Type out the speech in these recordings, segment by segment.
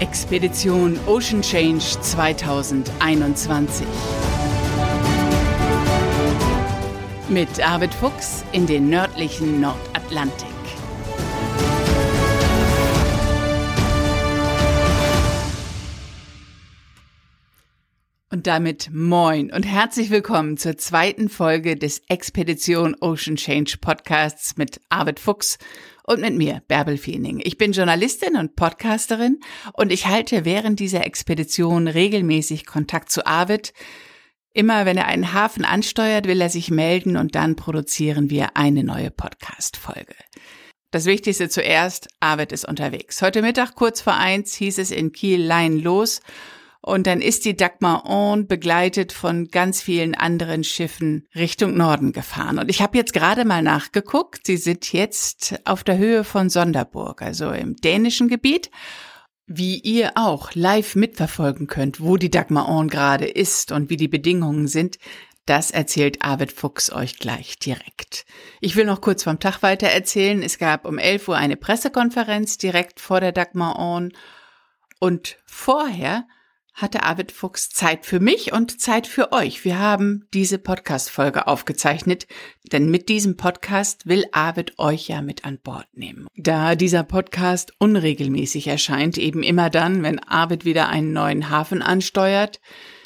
Expedition Ocean Change 2021. Mit Arvid Fuchs in den nördlichen Nordatlantik. Und damit moin und herzlich willkommen zur zweiten Folge des Expedition Ocean Change Podcasts mit Arvid Fuchs und mit mir, Bärbel Feening. Ich bin Journalistin und Podcasterin und ich halte während dieser Expedition regelmäßig Kontakt zu Arvid. Immer wenn er einen Hafen ansteuert, will er sich melden und dann produzieren wir eine neue Podcast-Folge. Das Wichtigste zuerst, Arvid ist unterwegs. Heute Mittag kurz vor eins hieß es in Kiel Lein los und dann ist die Dagmar On begleitet von ganz vielen anderen Schiffen Richtung Norden gefahren. Und ich habe jetzt gerade mal nachgeguckt. Sie sind jetzt auf der Höhe von Sonderburg, also im dänischen Gebiet. Wie ihr auch live mitverfolgen könnt, wo die Dagmar On gerade ist und wie die Bedingungen sind, das erzählt Arvid Fuchs euch gleich direkt. Ich will noch kurz vom Tag weiter erzählen. Es gab um 11 Uhr eine Pressekonferenz direkt vor der Dagmar On und vorher hatte Arvid Fuchs Zeit für mich und Zeit für euch. Wir haben diese Podcast-Folge aufgezeichnet, denn mit diesem Podcast will Arvid euch ja mit an Bord nehmen. Da dieser Podcast unregelmäßig erscheint, eben immer dann, wenn Arvid wieder einen neuen Hafen ansteuert,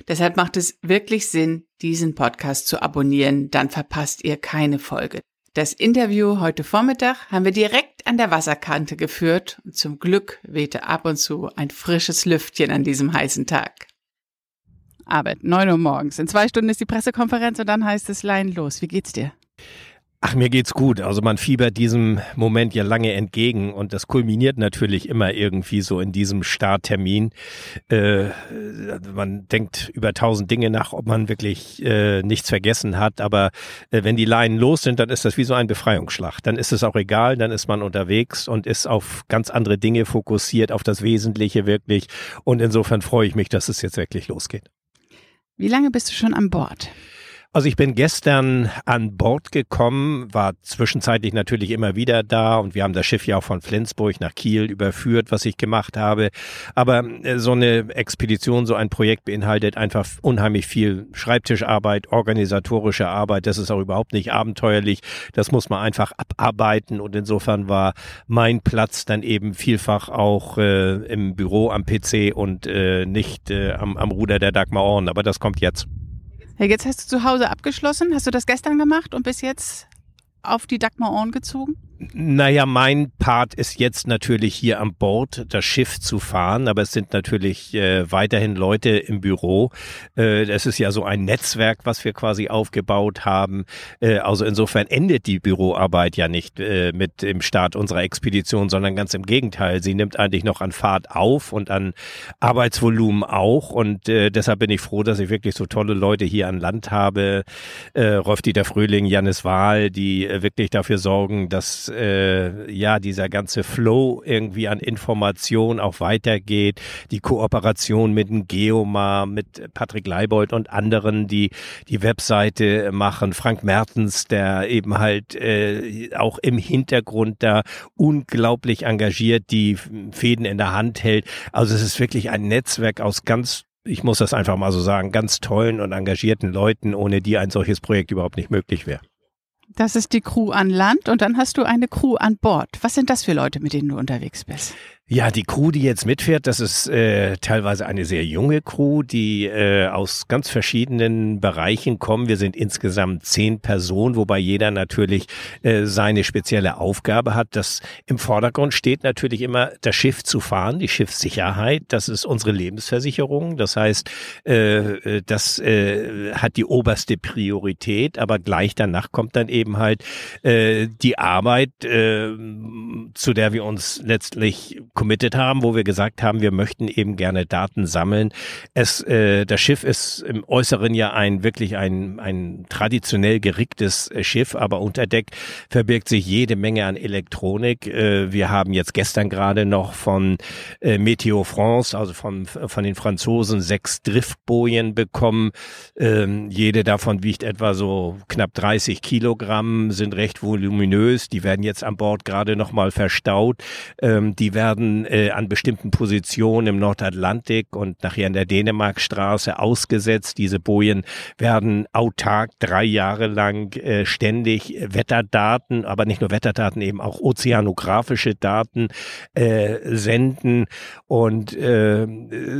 deshalb macht es wirklich Sinn, diesen Podcast zu abonnieren, dann verpasst ihr keine Folge. Das Interview heute Vormittag haben wir direkt an der Wasserkante geführt und zum Glück wehte ab und zu ein frisches Lüftchen an diesem heißen Tag. Arbeit, neun Uhr morgens. In zwei Stunden ist die Pressekonferenz und dann heißt es Lein los. Wie geht's dir? Ach, mir geht's gut. Also man fiebert diesem Moment ja lange entgegen und das kulminiert natürlich immer irgendwie so in diesem Starttermin. Äh, man denkt über tausend Dinge nach, ob man wirklich äh, nichts vergessen hat. Aber äh, wenn die Leinen los sind, dann ist das wie so ein Befreiungsschlag. Dann ist es auch egal, dann ist man unterwegs und ist auf ganz andere Dinge fokussiert, auf das Wesentliche wirklich. Und insofern freue ich mich, dass es jetzt wirklich losgeht. Wie lange bist du schon an Bord? Also ich bin gestern an Bord gekommen, war zwischenzeitlich natürlich immer wieder da und wir haben das Schiff ja auch von Flensburg nach Kiel überführt, was ich gemacht habe. Aber äh, so eine Expedition, so ein Projekt beinhaltet einfach unheimlich viel Schreibtischarbeit, organisatorische Arbeit. Das ist auch überhaupt nicht abenteuerlich. Das muss man einfach abarbeiten und insofern war mein Platz dann eben vielfach auch äh, im Büro am PC und äh, nicht äh, am, am Ruder der Dagmar Orn. Aber das kommt jetzt. Ja, jetzt hast du zu Hause abgeschlossen. Hast du das gestern gemacht und bis jetzt auf die Dagmar Orn gezogen? Naja, mein Part ist jetzt natürlich hier an Bord das Schiff zu fahren, aber es sind natürlich äh, weiterhin Leute im Büro. Äh, das ist ja so ein Netzwerk, was wir quasi aufgebaut haben. Äh, also insofern endet die Büroarbeit ja nicht äh, mit dem Start unserer Expedition, sondern ganz im Gegenteil. Sie nimmt eigentlich noch an Fahrt auf und an Arbeitsvolumen auch. Und äh, deshalb bin ich froh, dass ich wirklich so tolle Leute hier an Land habe. Äh, Rolf-Dieter Fröhling, Janis Wahl, die äh, wirklich dafür sorgen, dass äh, ja dieser ganze Flow irgendwie an Information auch weitergeht, die Kooperation mit dem Geomar, mit Patrick Leibold und anderen, die die Webseite machen, Frank Mertens, der eben halt äh, auch im Hintergrund da unglaublich engagiert die Fäden in der Hand hält. Also es ist wirklich ein Netzwerk aus ganz ich muss das einfach mal so sagen, ganz tollen und engagierten Leuten, ohne die ein solches Projekt überhaupt nicht möglich wäre. Das ist die Crew an Land und dann hast du eine Crew an Bord. Was sind das für Leute, mit denen du unterwegs bist? Ja, die Crew, die jetzt mitfährt, das ist äh, teilweise eine sehr junge Crew, die äh, aus ganz verschiedenen Bereichen kommen. Wir sind insgesamt zehn Personen, wobei jeder natürlich äh, seine spezielle Aufgabe hat. Das im Vordergrund steht natürlich immer, das Schiff zu fahren, die Schiffssicherheit. Das ist unsere Lebensversicherung. Das heißt, äh, äh, das äh, hat die oberste Priorität, aber gleich danach kommt dann eben halt äh, die Arbeit, äh, zu der wir uns letztlich committed haben, wo wir gesagt haben, wir möchten eben gerne Daten sammeln. Es, äh, das Schiff ist im Äußeren ja ein wirklich ein, ein traditionell gericktes äh, Schiff, aber unter Deck verbirgt sich jede Menge an Elektronik. Äh, wir haben jetzt gestern gerade noch von äh, Meteo France, also von, von den Franzosen, sechs Driftbojen bekommen. Ähm, jede davon wiegt etwa so knapp 30 Kilogramm, sind recht voluminös. Die werden jetzt an Bord gerade nochmal verstaut. Ähm, die werden äh, an bestimmten Positionen im Nordatlantik und nachher in der Dänemarkstraße ausgesetzt. Diese Bojen werden autark drei Jahre lang äh, ständig Wetterdaten, aber nicht nur Wetterdaten, eben auch ozeanografische Daten äh, senden. Und äh,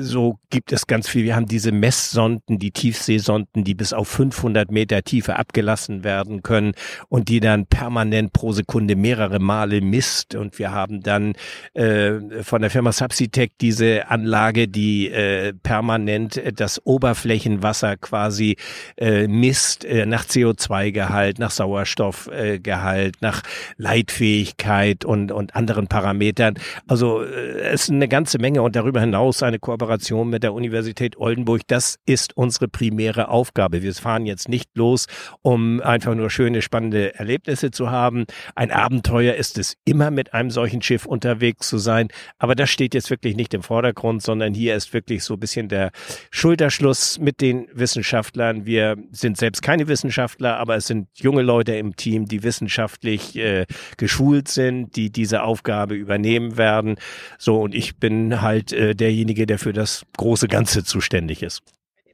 so gibt es ganz viel. Wir haben diese Messsonden, die Tiefseesonden, die bis auf 500 Meter Tiefe abgelassen werden können und die dann permanent pro Sekunde mehrere Male misst. Und wir haben dann äh, von der Firma Subsitec diese Anlage, die äh, permanent das Oberflächenwasser quasi äh, misst äh, nach CO2-Gehalt, nach Sauerstoffgehalt, nach Leitfähigkeit und, und anderen Parametern. Also äh, es ist eine ganze Menge und darüber hinaus eine Kooperation mit der Universität Oldenburg. Das ist unsere primäre Aufgabe. Wir fahren jetzt nicht los, um einfach nur schöne, spannende Erlebnisse zu haben. Ein Abenteuer ist es immer, mit einem solchen Schiff unterwegs zu sein. Aber das steht jetzt wirklich nicht im Vordergrund, sondern hier ist wirklich so ein bisschen der Schulterschluss mit den Wissenschaftlern. Wir sind selbst keine Wissenschaftler, aber es sind junge Leute im Team, die wissenschaftlich äh, geschult sind, die diese Aufgabe übernehmen werden. So, und ich bin halt äh, derjenige, der für das große Ganze zuständig ist.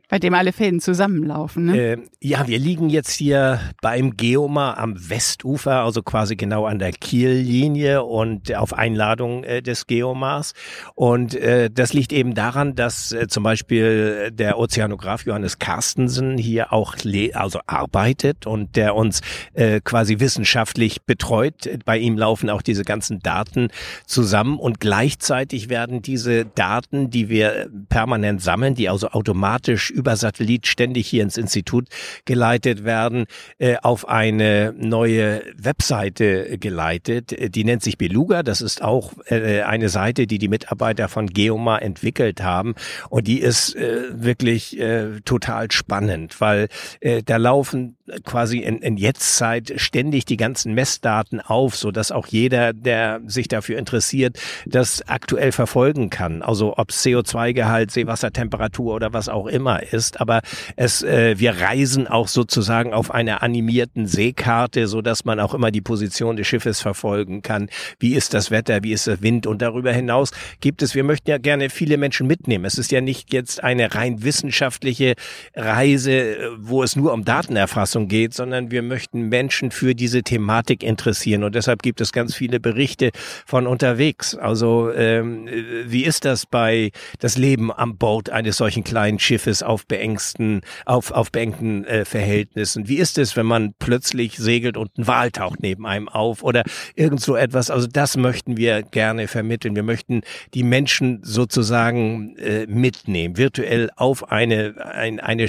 Bei dem alle Fäden zusammenlaufen, ne? Äh, ja, wir liegen jetzt hier beim Geomar am Westufer, also quasi genau an der Kiellinie und auf Einladung äh, des Geomars. Und äh, das liegt eben daran, dass äh, zum Beispiel der Ozeanograf Johannes Carstensen hier auch also arbeitet und der uns äh, quasi wissenschaftlich betreut. Bei ihm laufen auch diese ganzen Daten zusammen und gleichzeitig werden diese Daten, die wir permanent sammeln, die also automatisch über Satellit ständig hier ins Institut geleitet werden, äh, auf eine neue Webseite geleitet. Die nennt sich Beluga. Das ist auch äh, eine Seite, die die Mitarbeiter von Geoma entwickelt haben. Und die ist äh, wirklich äh, total spannend, weil äh, da laufen quasi in, in Jetztzeit ständig die ganzen Messdaten auf, so dass auch jeder, der sich dafür interessiert, das aktuell verfolgen kann. Also ob CO2-Gehalt, Seewassertemperatur oder was auch immer ist, aber es, äh, wir reisen auch sozusagen auf einer animierten Seekarte, so dass man auch immer die Position des Schiffes verfolgen kann. Wie ist das Wetter? Wie ist der Wind? Und darüber hinaus gibt es, wir möchten ja gerne viele Menschen mitnehmen. Es ist ja nicht jetzt eine rein wissenschaftliche Reise, wo es nur um Datenerfassung geht, sondern wir möchten Menschen für diese Thematik interessieren. Und deshalb gibt es ganz viele Berichte von unterwegs. Also ähm, wie ist das bei das Leben am Bord eines solchen kleinen Schiffes auf auf beengsten, auf, auf beengten äh, Verhältnissen? Wie ist es, wenn man plötzlich segelt und ein Wal taucht neben einem auf oder irgend so etwas? Also das möchten wir gerne vermitteln. Wir möchten die Menschen sozusagen äh, mitnehmen, virtuell auf eine, ein, eine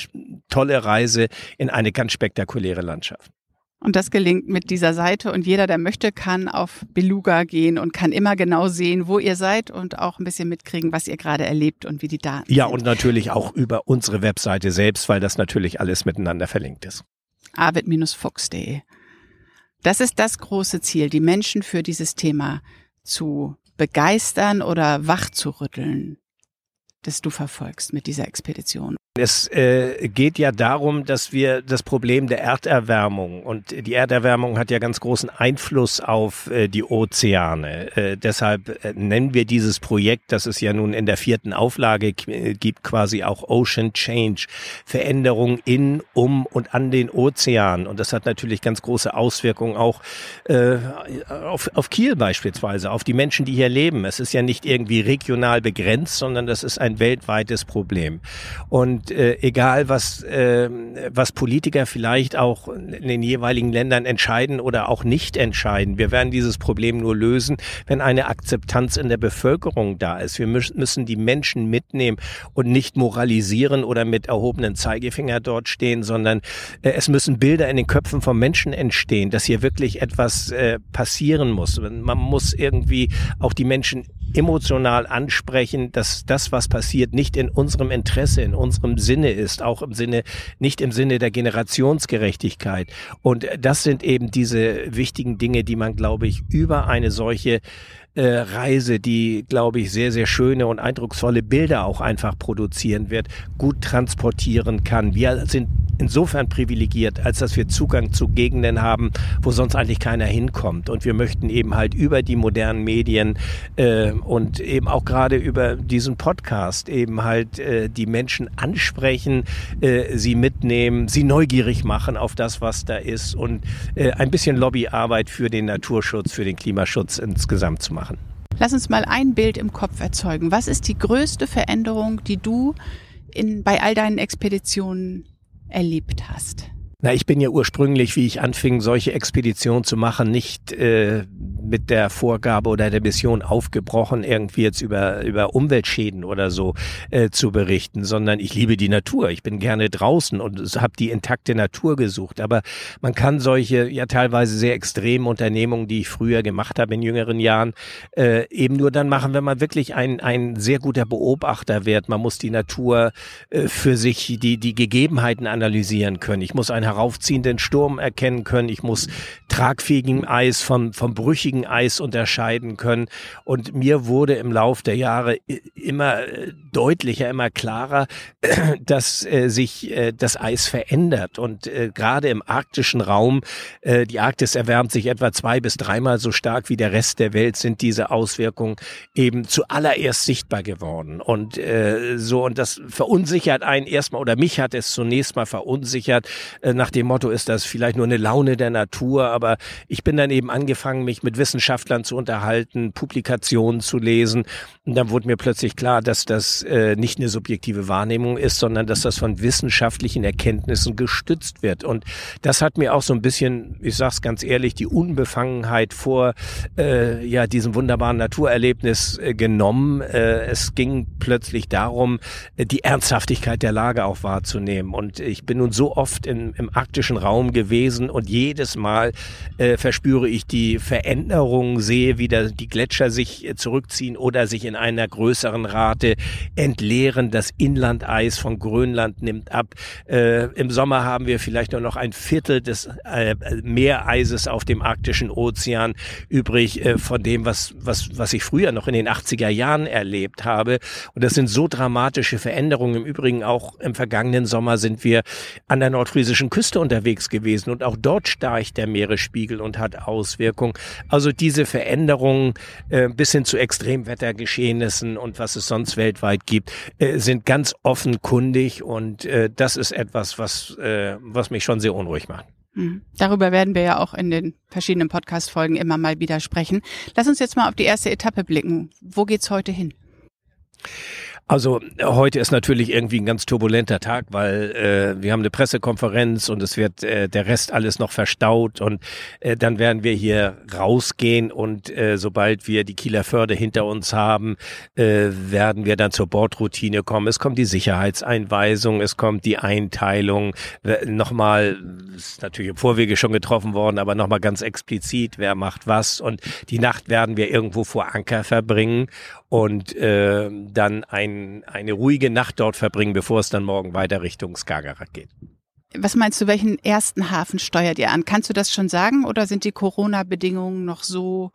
tolle Reise in eine ganz spektakuläre Landschaft. Und das gelingt mit dieser Seite und jeder, der möchte, kann auf Beluga gehen und kann immer genau sehen, wo ihr seid und auch ein bisschen mitkriegen, was ihr gerade erlebt und wie die Daten Ja, sind. und natürlich auch über unsere Webseite selbst, weil das natürlich alles miteinander verlinkt ist. avid-fuchs.de. Das ist das große Ziel, die Menschen für dieses Thema zu begeistern oder wach zu rütteln. das du verfolgst mit dieser Expedition? Es äh, geht ja darum, dass wir das Problem der Erderwärmung und die Erderwärmung hat ja ganz großen Einfluss auf äh, die Ozeane. Äh, deshalb äh, nennen wir dieses Projekt, das es ja nun in der vierten Auflage äh, gibt, quasi auch Ocean Change, Veränderung in, um und an den Ozeanen. Und das hat natürlich ganz große Auswirkungen auch äh, auf, auf Kiel beispielsweise, auf die Menschen, die hier leben. Es ist ja nicht irgendwie regional begrenzt, sondern das ist ein weltweites Problem. Und äh, egal, was, äh, was Politiker vielleicht auch in den jeweiligen Ländern entscheiden oder auch nicht entscheiden, wir werden dieses Problem nur lösen, wenn eine Akzeptanz in der Bevölkerung da ist. Wir müssen die Menschen mitnehmen und nicht moralisieren oder mit erhobenen Zeigefinger dort stehen, sondern äh, es müssen Bilder in den Köpfen von Menschen entstehen, dass hier wirklich etwas äh, passieren muss. Man muss irgendwie auch die Menschen emotional ansprechen, dass das, was passiert, nicht in unserem Interesse, in unserem Sinne ist, auch im Sinne, nicht im Sinne der Generationsgerechtigkeit. Und das sind eben diese wichtigen Dinge, die man, glaube ich, über eine solche äh, Reise, die, glaube ich, sehr, sehr schöne und eindrucksvolle Bilder auch einfach produzieren wird, gut transportieren kann. Wir sind insofern privilegiert, als dass wir Zugang zu Gegenden haben, wo sonst eigentlich keiner hinkommt. Und wir möchten eben halt über die modernen Medien äh, und eben auch gerade über diesen Podcast eben halt äh, die Menschen ansprechen, äh, sie mitnehmen, sie neugierig machen auf das, was da ist und äh, ein bisschen Lobbyarbeit für den Naturschutz, für den Klimaschutz insgesamt zu machen. Lass uns mal ein Bild im Kopf erzeugen. Was ist die größte Veränderung, die du in, bei all deinen Expeditionen erlebt hast? Na, ich bin ja ursprünglich, wie ich anfing, solche Expeditionen zu machen, nicht äh, mit der Vorgabe oder der Mission aufgebrochen, irgendwie jetzt über, über Umweltschäden oder so äh, zu berichten, sondern ich liebe die Natur. Ich bin gerne draußen und habe die intakte Natur gesucht. Aber man kann solche ja teilweise sehr extremen Unternehmungen, die ich früher gemacht habe in jüngeren Jahren, äh, eben nur dann machen, wenn man wirklich ein, ein sehr guter Beobachter wird. Man muss die Natur äh, für sich, die, die Gegebenheiten analysieren können. Ich muss ein heraufziehenden Sturm erkennen können. Ich muss tragfähigen Eis vom, vom brüchigen Eis unterscheiden können. Und mir wurde im Lauf der Jahre immer äh, deutlicher, immer klarer, dass äh, sich äh, das Eis verändert. Und äh, gerade im arktischen Raum, äh, die Arktis erwärmt sich etwa zwei bis dreimal so stark wie der Rest der Welt, sind diese Auswirkungen eben zuallererst sichtbar geworden. Und äh, so, und das verunsichert einen erstmal, oder mich hat es zunächst mal verunsichert, äh, nach dem Motto ist das vielleicht nur eine Laune der Natur, aber ich bin dann eben angefangen, mich mit Wissenschaftlern zu unterhalten, Publikationen zu lesen. Und dann wurde mir plötzlich klar, dass das äh, nicht eine subjektive Wahrnehmung ist, sondern dass das von wissenschaftlichen Erkenntnissen gestützt wird. Und das hat mir auch so ein bisschen, ich sag's ganz ehrlich, die Unbefangenheit vor äh, ja diesem wunderbaren Naturerlebnis äh, genommen. Äh, es ging plötzlich darum, äh, die Ernsthaftigkeit der Lage auch wahrzunehmen. Und ich bin nun so oft in, im arktischen Raum gewesen und jedes Mal äh, verspüre ich die Veränderung, sehe, wie da die Gletscher sich äh, zurückziehen oder sich in einer größeren Rate entleeren. Das Inlandeis von Grönland nimmt ab. Äh, Im Sommer haben wir vielleicht nur noch ein Viertel des äh, Meereises auf dem arktischen Ozean übrig äh, von dem, was, was, was ich früher noch in den 80er Jahren erlebt habe. Und das sind so dramatische Veränderungen. Im Übrigen auch im vergangenen Sommer sind wir an der nordfriesischen Küste unterwegs gewesen und auch dort steigt der Meeresspiegel und hat Auswirkungen. Diese Veränderungen äh, bis hin zu Extremwettergeschehnissen und was es sonst weltweit gibt, äh, sind ganz offenkundig und äh, das ist etwas, was, äh, was mich schon sehr unruhig macht. Hm. Darüber werden wir ja auch in den verschiedenen Podcast-Folgen immer mal wieder sprechen. Lass uns jetzt mal auf die erste Etappe blicken. Wo geht's heute hin? Also heute ist natürlich irgendwie ein ganz turbulenter Tag, weil äh, wir haben eine Pressekonferenz und es wird äh, der Rest alles noch verstaut und äh, dann werden wir hier rausgehen und äh, sobald wir die Kieler Förde hinter uns haben, äh, werden wir dann zur Bordroutine kommen. Es kommt die Sicherheitseinweisung, es kommt die Einteilung, nochmal, ist natürlich im Vorwege schon getroffen worden, aber nochmal ganz explizit, wer macht was und die Nacht werden wir irgendwo vor Anker verbringen und äh, dann ein, eine ruhige Nacht dort verbringen, bevor es dann morgen weiter Richtung Skagerrak geht. Was meinst du, welchen ersten Hafen steuert ihr an? Kannst du das schon sagen oder sind die Corona-Bedingungen noch so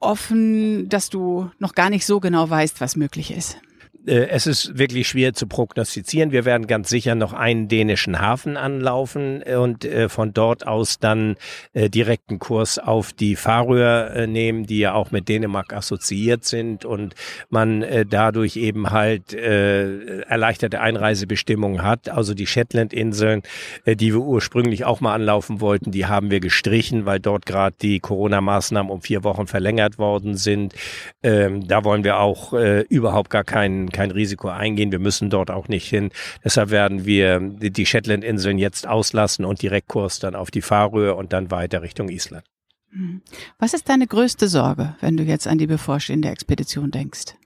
offen, dass du noch gar nicht so genau weißt, was möglich ist? Äh, es ist wirklich schwer zu prognostizieren. Wir werden ganz sicher noch einen dänischen Hafen anlaufen und äh, von dort aus dann äh, direkten Kurs auf die Färöer nehmen, die ja auch mit Dänemark assoziiert sind und man dadurch eben halt erleichterte Einreisebestimmungen hat. Also die Shetland-Inseln, die wir ursprünglich auch mal anlaufen wollten, die haben wir gestrichen, weil dort gerade die Corona-Maßnahmen um vier Wochen verlängert worden sind. Ähm, da wollen wir auch überhaupt gar keinen kein, Risiko eingehen. Wir müssen dort auch nicht hin. Deshalb werden wir die Shetland-Inseln jetzt auslassen und Direktkurs dann auf die Färöer und dann weiter Richtung Island. Hm. Was ist deine größte Sorge, wenn du jetzt an die bevorstehende Expedition denkst?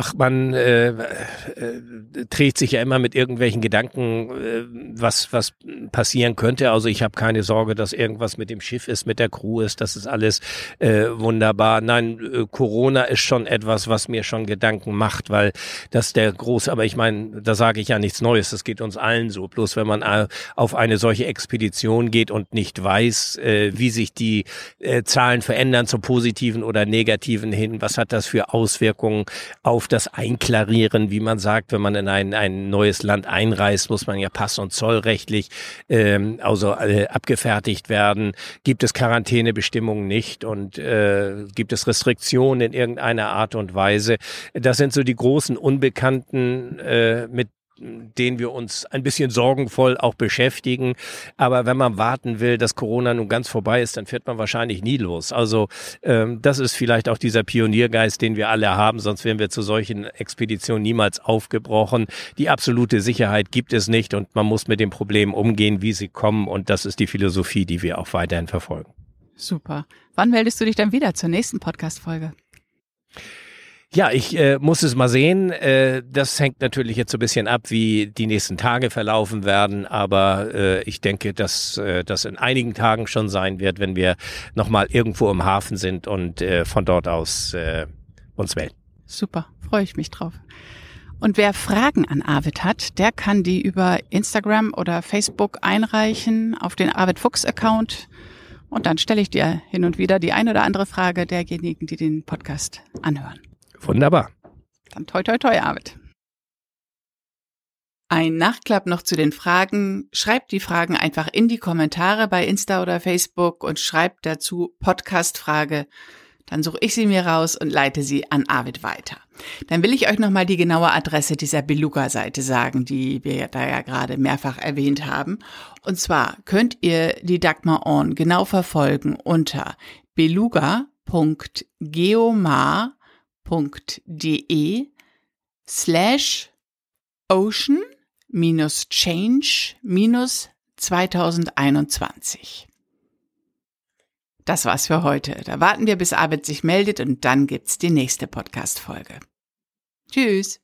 Ach, man äh, äh, trägt sich ja immer mit irgendwelchen Gedanken, äh, was was passieren könnte. Also ich habe keine Sorge, dass irgendwas mit dem Schiff ist, mit der Crew ist. Das ist alles äh, wunderbar. Nein, äh, Corona ist schon etwas, was mir schon Gedanken macht, weil das der große. Aber ich meine, da sage ich ja nichts Neues. Das geht uns allen so. Bloß wenn man äh, auf eine solche Expedition geht und nicht weiß, äh, wie sich die äh, Zahlen verändern zum Positiven oder Negativen hin, was hat das für Auswirkungen auf das Einklarieren, wie man sagt, wenn man in ein, ein neues Land einreist, muss man ja pass- und zollrechtlich ähm, also äh, abgefertigt werden. Gibt es Quarantänebestimmungen nicht und äh, gibt es Restriktionen in irgendeiner Art und Weise? Das sind so die großen Unbekannten, äh, mit denen wir uns ein bisschen sorgenvoll auch beschäftigen. Aber wenn man warten will, dass Corona nun ganz vorbei ist, dann fährt man wahrscheinlich nie los. Also ähm, das ist vielleicht auch dieser Pioniergeist, den wir alle haben, sonst wären wir zu solchen Expeditionen niemals aufgebrochen. Die absolute Sicherheit gibt es nicht und man muss mit den Problemen umgehen, wie sie kommen. Und das ist die Philosophie, die wir auch weiterhin verfolgen. Super. Wann meldest du dich dann wieder zur nächsten Podcast-Folge? Ja, ich äh, muss es mal sehen. Äh, das hängt natürlich jetzt so ein bisschen ab, wie die nächsten Tage verlaufen werden. Aber äh, ich denke, dass äh, das in einigen Tagen schon sein wird, wenn wir nochmal irgendwo im Hafen sind und äh, von dort aus äh, uns melden. Super, freue ich mich drauf. Und wer Fragen an Arvid hat, der kann die über Instagram oder Facebook einreichen auf den Arvid Fuchs Account. Und dann stelle ich dir hin und wieder die ein oder andere Frage derjenigen, die den Podcast anhören. Wunderbar. Dann toi toi toi, Arvid. Ein Nachklapp noch zu den Fragen. Schreibt die Fragen einfach in die Kommentare bei Insta oder Facebook und schreibt dazu Podcast-Frage. Dann suche ich sie mir raus und leite sie an Arvid weiter. Dann will ich euch nochmal die genaue Adresse dieser Beluga-Seite sagen, die wir da ja gerade mehrfach erwähnt haben. Und zwar könnt ihr die Dagmar On genau verfolgen unter beluga.geomar www.de slash ocean minus change minus 2021. Das war's für heute. Da warten wir, bis Arbeit sich meldet und dann gibt's die nächste Podcast-Folge. Tschüss.